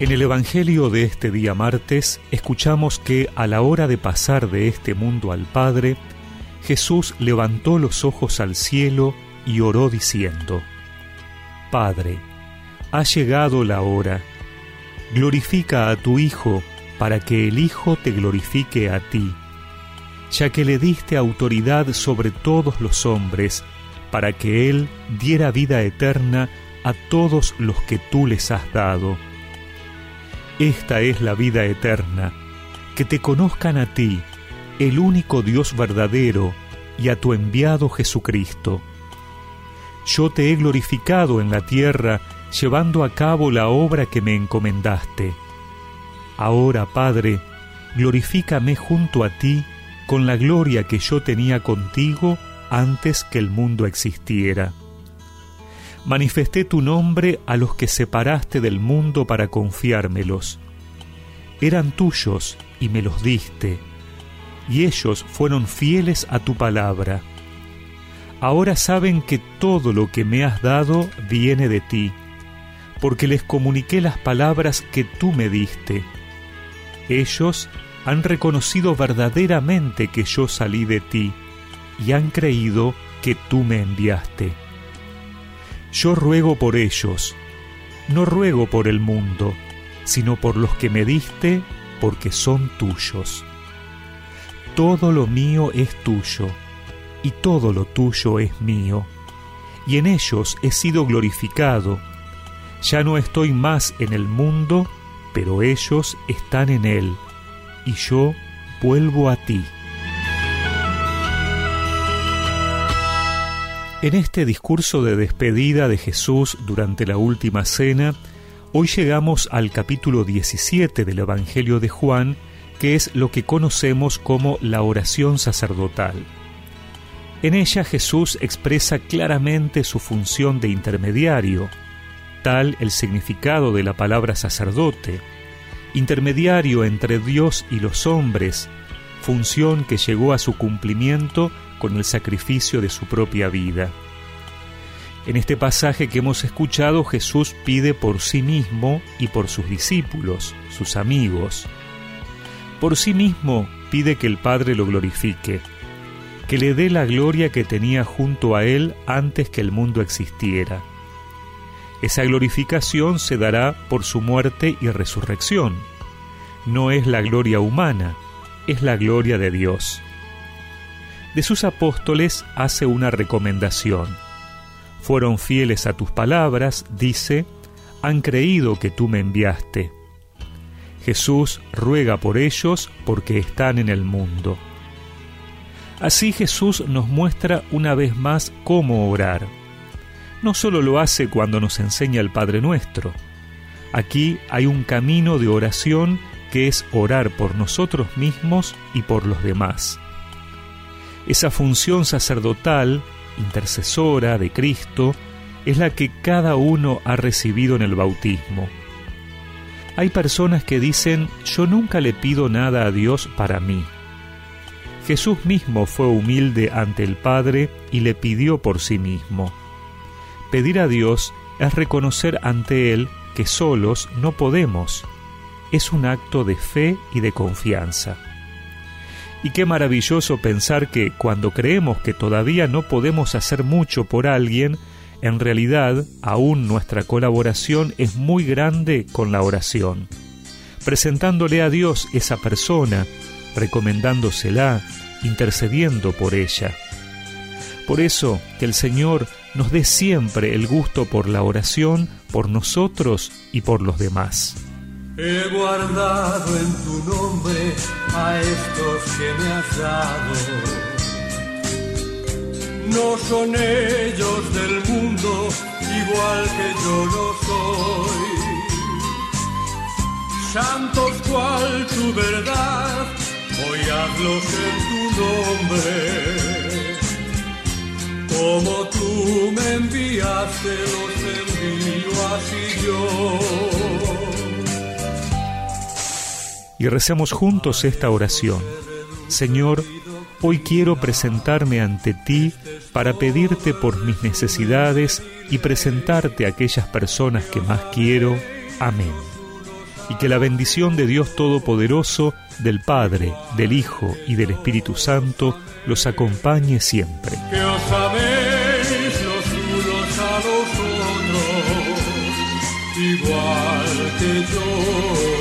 En el Evangelio de este día martes escuchamos que a la hora de pasar de este mundo al Padre, Jesús levantó los ojos al cielo y oró diciendo, Padre, ha llegado la hora, glorifica a tu Hijo para que el Hijo te glorifique a ti, ya que le diste autoridad sobre todos los hombres, para que Él diera vida eterna a todos los que tú les has dado esta es la vida eterna, que te conozcan a ti, el único Dios verdadero, y a tu enviado Jesucristo. Yo te he glorificado en la tierra, llevando a cabo la obra que me encomendaste. Ahora, Padre, glorifícame junto a ti con la gloria que yo tenía contigo antes que el mundo existiera manifesté tu nombre a los que separaste del mundo para confiármelos. Eran tuyos y me los diste, y ellos fueron fieles a tu palabra. Ahora saben que todo lo que me has dado viene de ti, porque les comuniqué las palabras que tú me diste. Ellos han reconocido verdaderamente que yo salí de ti, y han creído que tú me enviaste. Yo ruego por ellos, no ruego por el mundo, sino por los que me diste, porque son tuyos. Todo lo mío es tuyo, y todo lo tuyo es mío, y en ellos he sido glorificado. Ya no estoy más en el mundo, pero ellos están en él, y yo vuelvo a ti. En este discurso de despedida de Jesús durante la última cena, hoy llegamos al capítulo 17 del Evangelio de Juan, que es lo que conocemos como la oración sacerdotal. En ella Jesús expresa claramente su función de intermediario, tal el significado de la palabra sacerdote, intermediario entre Dios y los hombres, función que llegó a su cumplimiento con el sacrificio de su propia vida. En este pasaje que hemos escuchado, Jesús pide por sí mismo y por sus discípulos, sus amigos. Por sí mismo pide que el Padre lo glorifique, que le dé la gloria que tenía junto a Él antes que el mundo existiera. Esa glorificación se dará por su muerte y resurrección. No es la gloria humana, es la gloria de Dios de sus apóstoles hace una recomendación. Fueron fieles a tus palabras, dice, han creído que tú me enviaste. Jesús ruega por ellos porque están en el mundo. Así Jesús nos muestra una vez más cómo orar. No solo lo hace cuando nos enseña el Padre Nuestro. Aquí hay un camino de oración que es orar por nosotros mismos y por los demás esa función sacerdotal, intercesora de Cristo, es la que cada uno ha recibido en el bautismo. Hay personas que dicen, yo nunca le pido nada a Dios para mí. Jesús mismo fue humilde ante el Padre y le pidió por sí mismo. Pedir a Dios es reconocer ante Él que solos no podemos. Es un acto de fe y de confianza. Y qué maravilloso pensar que cuando creemos que todavía no podemos hacer mucho por alguien, en realidad aún nuestra colaboración es muy grande con la oración, presentándole a Dios esa persona, recomendándosela, intercediendo por ella. Por eso, que el Señor nos dé siempre el gusto por la oración, por nosotros y por los demás. He guardado en tu nombre a estos que me has dado. No son ellos del mundo, igual que yo lo soy. Santos cual tu verdad, hoy hazlos en tu nombre. Como tú me enviaste, los envío así yo y recemos juntos esta oración. Señor, hoy quiero presentarme ante ti para pedirte por mis necesidades y presentarte a aquellas personas que más quiero. Amén. Y que la bendición de Dios Todopoderoso, del Padre, del Hijo y del Espíritu Santo los acompañe siempre. Que os améis los igual que yo.